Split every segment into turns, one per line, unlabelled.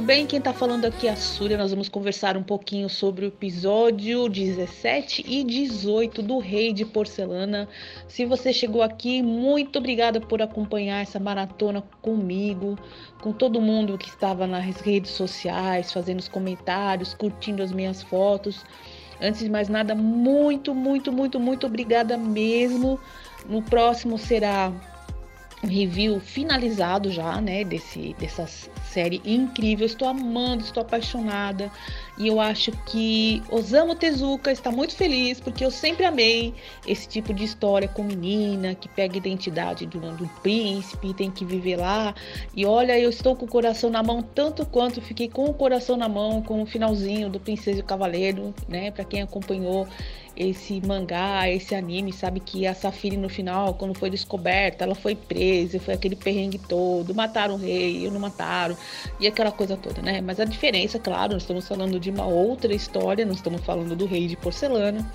tudo bem? Quem tá falando aqui é a Súria. Nós vamos conversar um pouquinho sobre o episódio 17 e 18 do Rei de Porcelana. Se você chegou aqui, muito obrigada por acompanhar essa maratona comigo, com todo mundo que estava nas redes sociais, fazendo os comentários, curtindo as minhas fotos. Antes de mais nada, muito, muito, muito, muito obrigada mesmo. No próximo será um review finalizado já, né, desse, dessa série incrível. Estou amando, estou apaixonada. E eu acho que Osamu Tezuka está muito feliz porque eu sempre amei esse tipo de história com menina que pega a identidade do, do príncipe, tem que viver lá. E olha, eu estou com o coração na mão tanto quanto fiquei com o coração na mão com o finalzinho do Princesa e o Cavaleiro, né? Para quem acompanhou esse mangá, esse anime, sabe que a Safiri no final, quando foi descoberta, ela foi presa, foi aquele perrengue todo, mataram o rei, não mataram, e aquela coisa toda, né? Mas a diferença, claro, nós estamos falando de uma outra história, não estamos falando do rei de porcelana.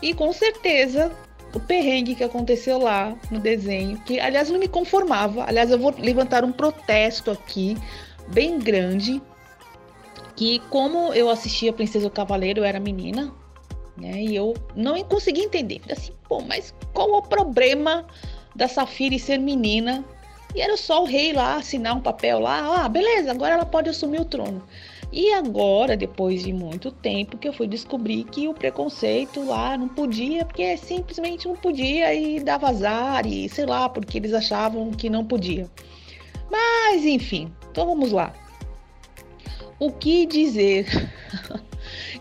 E com certeza o perrengue que aconteceu lá no desenho, que aliás não me conformava. Aliás, eu vou levantar um protesto aqui bem grande, que como eu assistia Princesa do Cavaleiro, eu era menina, né? E eu não consegui entender. Falei assim, pô, mas qual o problema da Safira ser menina? E era só o rei lá assinar um papel lá, ah, beleza, agora ela pode assumir o trono. E agora, depois de muito tempo, que eu fui descobrir que o preconceito lá não podia, porque simplesmente não podia e dava azar, e sei lá, porque eles achavam que não podia. Mas enfim, então vamos lá. O que dizer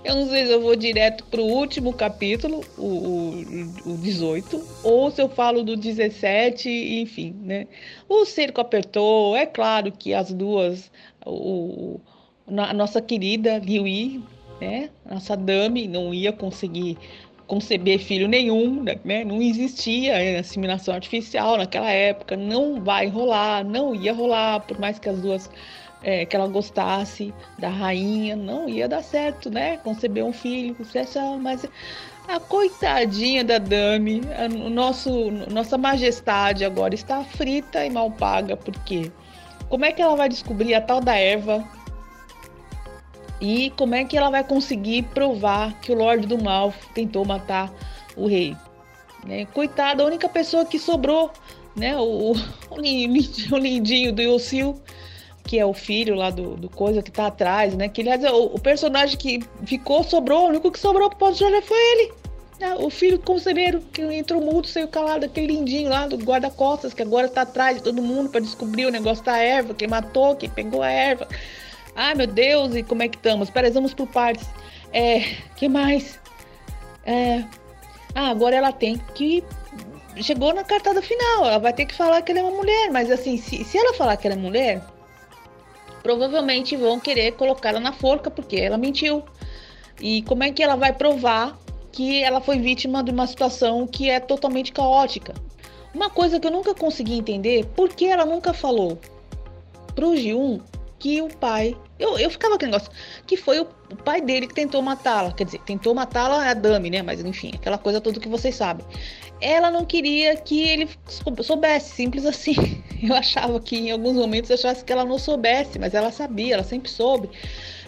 Eu não sei se eu vou direto pro último capítulo, o, o, o 18, ou se eu falo do 17, enfim, né? O cerco apertou, é claro que as duas, o, a nossa querida Liu né? Nossa dame não ia conseguir conceber filho nenhum, né? Não existia assimilação artificial naquela época, não vai rolar, não ia rolar, por mais que as duas é, que ela gostasse da rainha, não ia dar certo, né? Conceber um filho, mas a coitadinha da Dami, a, nosso, nossa majestade agora está frita e mal paga, porque como é que ela vai descobrir a tal da Eva? E como é que ela vai conseguir provar que o Lorde do Mal tentou matar o rei? Né? Coitada, a única pessoa que sobrou, né? O, o, o lindinho do Yossil que é o filho lá do, do coisa que tá atrás, né? Que aliás, o, o personagem que ficou, sobrou, o único que sobrou pro Paulo Jorge foi ele. Né? O filho conselheiro, que entrou mudo, saiu calado, aquele lindinho lá do guarda-costas, que agora tá atrás de todo mundo para descobrir o negócio da erva, quem matou, quem pegou a erva. Ai, meu Deus, e como é que estamos? Peraí, vamos por partes. É, que mais? É, ah, agora ela tem que chegou na cartada final. Ela vai ter que falar que ela é uma mulher, mas assim, se, se ela falar que ela é mulher, provavelmente vão querer colocá-la na forca porque ela mentiu. E como é que ela vai provar que ela foi vítima de uma situação que é totalmente caótica? Uma coisa que eu nunca consegui entender, por que ela nunca falou pro G1 que o pai. Eu, eu ficava com o negócio. Que foi o, o pai dele que tentou matá-la. Quer dizer, tentou matá-la é a Dami, né? Mas enfim, aquela coisa toda que vocês sabem ela não queria que ele soubesse, simples assim. Eu achava que em alguns momentos eu achasse que ela não soubesse, mas ela sabia, ela sempre soube.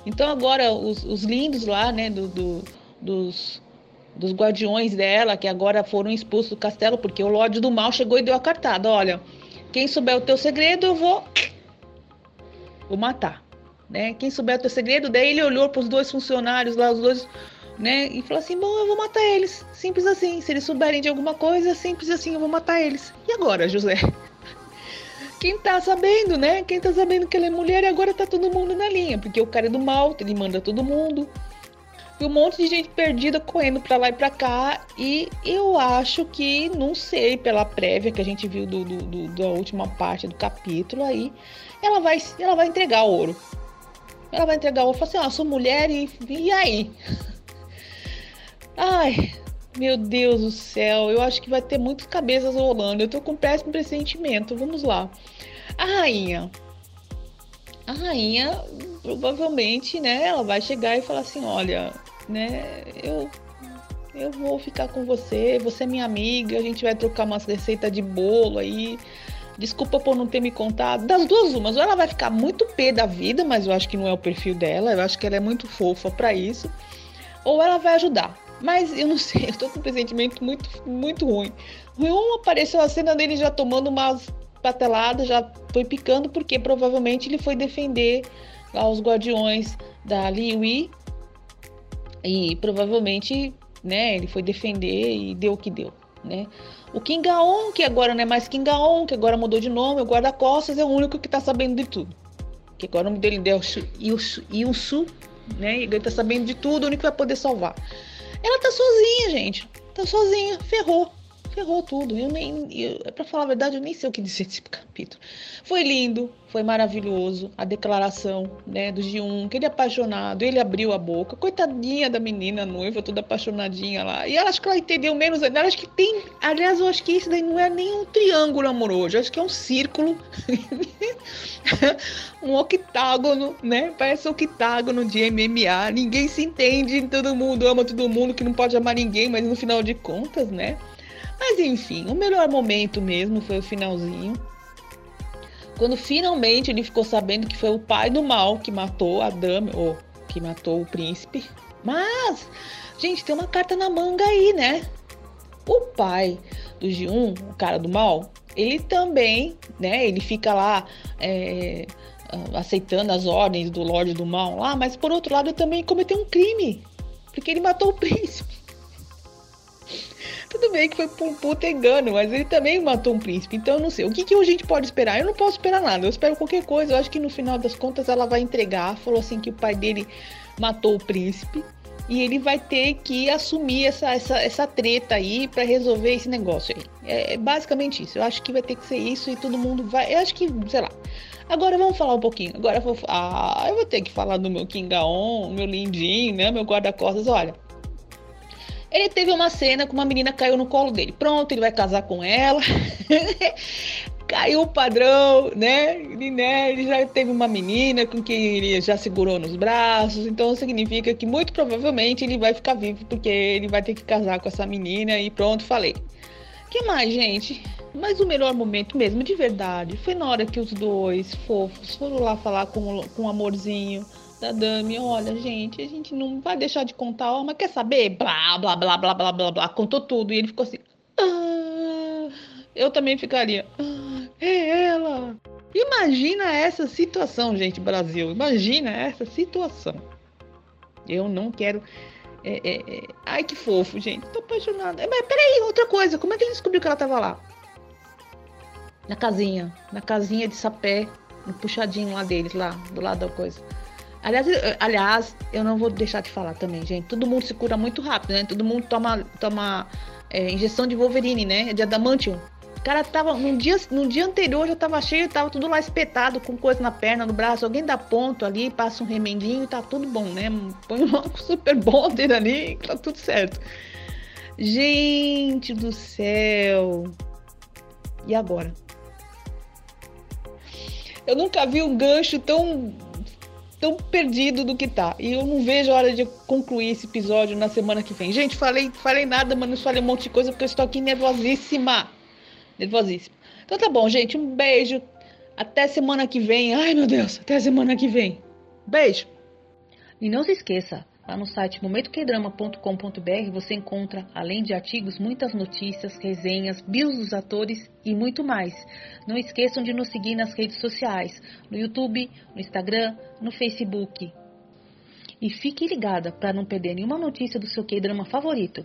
Então agora os, os lindos lá, né, do, do, dos, dos guardiões dela, que agora foram expulsos do castelo, porque o Lorde do Mal chegou e deu a cartada, olha, quem souber o teu segredo, eu vou, vou matar. Né? Quem souber o teu segredo, daí ele olhou para os dois funcionários lá, os dois né? E falou assim: bom, eu vou matar eles. Simples assim. Se eles souberem de alguma coisa, simples assim, eu vou matar eles. E agora, José? Quem tá sabendo, né? Quem tá sabendo que ela é mulher e agora tá todo mundo na linha. Porque o cara é do mal, ele manda todo mundo. E um monte de gente perdida correndo pra lá e pra cá. E eu acho que, não sei, pela prévia que a gente viu do, do, do da última parte do capítulo aí, ela vai, ela vai entregar o ouro. Ela vai entregar o ouro. Fala assim, ó, oh, sou mulher e, e aí? Ai, meu Deus do céu, eu acho que vai ter muitas cabeças rolando. Eu tô com um péssimo pressentimento. Vamos lá. A rainha. A rainha, provavelmente, né, ela vai chegar e falar assim: olha, né, eu. Eu vou ficar com você, você é minha amiga, a gente vai trocar umas receitas de bolo aí, Desculpa por não ter me contado. Das duas, umas. Ou ela vai ficar muito pé da vida, mas eu acho que não é o perfil dela. Eu acho que ela é muito fofa para isso. Ou ela vai ajudar. Mas eu não sei, eu tô com um pressentimento muito, muito ruim. Um apareceu a cena dele já tomando umas pateladas, já foi picando, porque provavelmente ele foi defender lá os guardiões da Liwi. E provavelmente, né, ele foi defender e deu o que deu, né? O Kingaon, que agora não é mais Kingaon, que agora mudou de nome, o guarda-costas é o único que tá sabendo de tudo. Que agora o nome dele é Yusu, né? E ele tá sabendo de tudo, o único que vai poder salvar. Ela tá sozinha, gente. Tá sozinha, ferrou ferrou tudo. Eu nem, eu, pra falar a verdade, eu nem sei o que dizer desse capítulo. Foi lindo, foi maravilhoso a declaração, né, do G1, que ele é apaixonado, ele abriu a boca. Coitadinha da menina noiva, toda apaixonadinha lá. E ela acho que ela entendeu menos. Ela acho que tem. Aliás, eu acho que isso daí não é nem um triângulo amoroso, eu acho que é um círculo. um octágono, né? Parece um octágono de MMA. Ninguém se entende, todo mundo ama todo mundo, que não pode amar ninguém, mas no final de contas, né? Mas enfim, o melhor momento mesmo foi o finalzinho. Quando finalmente ele ficou sabendo que foi o pai do mal que matou a dama, ou que matou o príncipe. Mas, gente, tem uma carta na manga aí, né? O pai do G1, o cara do mal, ele também, né? Ele fica lá é, aceitando as ordens do Lorde do Mal lá, mas por outro lado também cometeu um crime. Porque ele matou o príncipe. Tudo bem que foi por um puta engano, mas ele também matou um príncipe. Então eu não sei. O que, que a gente pode esperar? Eu não posso esperar nada. Eu espero qualquer coisa. Eu acho que no final das contas ela vai entregar. Falou assim que o pai dele matou o príncipe. E ele vai ter que assumir essa, essa, essa treta aí para resolver esse negócio aí. É, é basicamente isso. Eu acho que vai ter que ser isso e todo mundo vai. Eu acho que, sei lá. Agora vamos falar um pouquinho. Agora eu vou, ah, eu vou ter que falar do meu Kingaon, meu lindinho, né? Meu guarda-costas. Olha, ele teve uma cena com uma menina caiu no colo dele. Pronto, ele vai casar com ela. Caiu o padrão, né? Ele, né? ele já teve uma menina com quem ele já segurou nos braços. Então significa que muito provavelmente ele vai ficar vivo, porque ele vai ter que casar com essa menina e pronto, falei. que mais, gente? Mas o melhor momento mesmo, de verdade, foi na hora que os dois fofos foram lá falar com, com um amorzinho da Dami, olha, gente, a gente não vai deixar de contar, ó, mas quer saber? Blá, blá, blá, blá, blá, blá, blá, contou tudo. E ele ficou assim, ah, eu também ficaria, ah, é ela. Imagina essa situação, gente, Brasil, imagina essa situação. Eu não quero... É, é, é... Ai, que fofo, gente, tô apaixonada. Mas peraí, outra coisa, como é que ele descobriu que ela tava lá? Na casinha, na casinha de sapé, no puxadinho lá deles, lá, do lado da coisa. Aliás, aliás, eu não vou deixar de falar também, gente. Todo mundo se cura muito rápido, né? Todo mundo toma, toma é, injeção de Wolverine, né? De adamantium. O cara tava. No dia, no dia anterior já tava cheio, tava tudo lá espetado, com coisa na perna, no braço. Alguém dá ponto ali, passa um remendinho e tá tudo bom, né? Põe um super bonder ali, tá tudo certo. Gente do céu. E agora? Eu nunca vi um gancho tão tão perdido do que tá. E eu não vejo a hora de concluir esse episódio na semana que vem. Gente, falei, falei nada, mas não falei um monte de coisa porque eu estou aqui nervosíssima. Nervosíssima. Então tá bom, gente. Um beijo. Até semana que vem. Ai, meu Deus. Até semana que vem. Beijo. E não se esqueça, Lá no site momentoquedrama.com.br você encontra, além de artigos, muitas notícias, resenhas, bios dos atores e muito mais. Não esqueçam de nos seguir nas redes sociais, no YouTube, no Instagram, no Facebook. E fique ligada para não perder nenhuma notícia do seu K-drama favorito.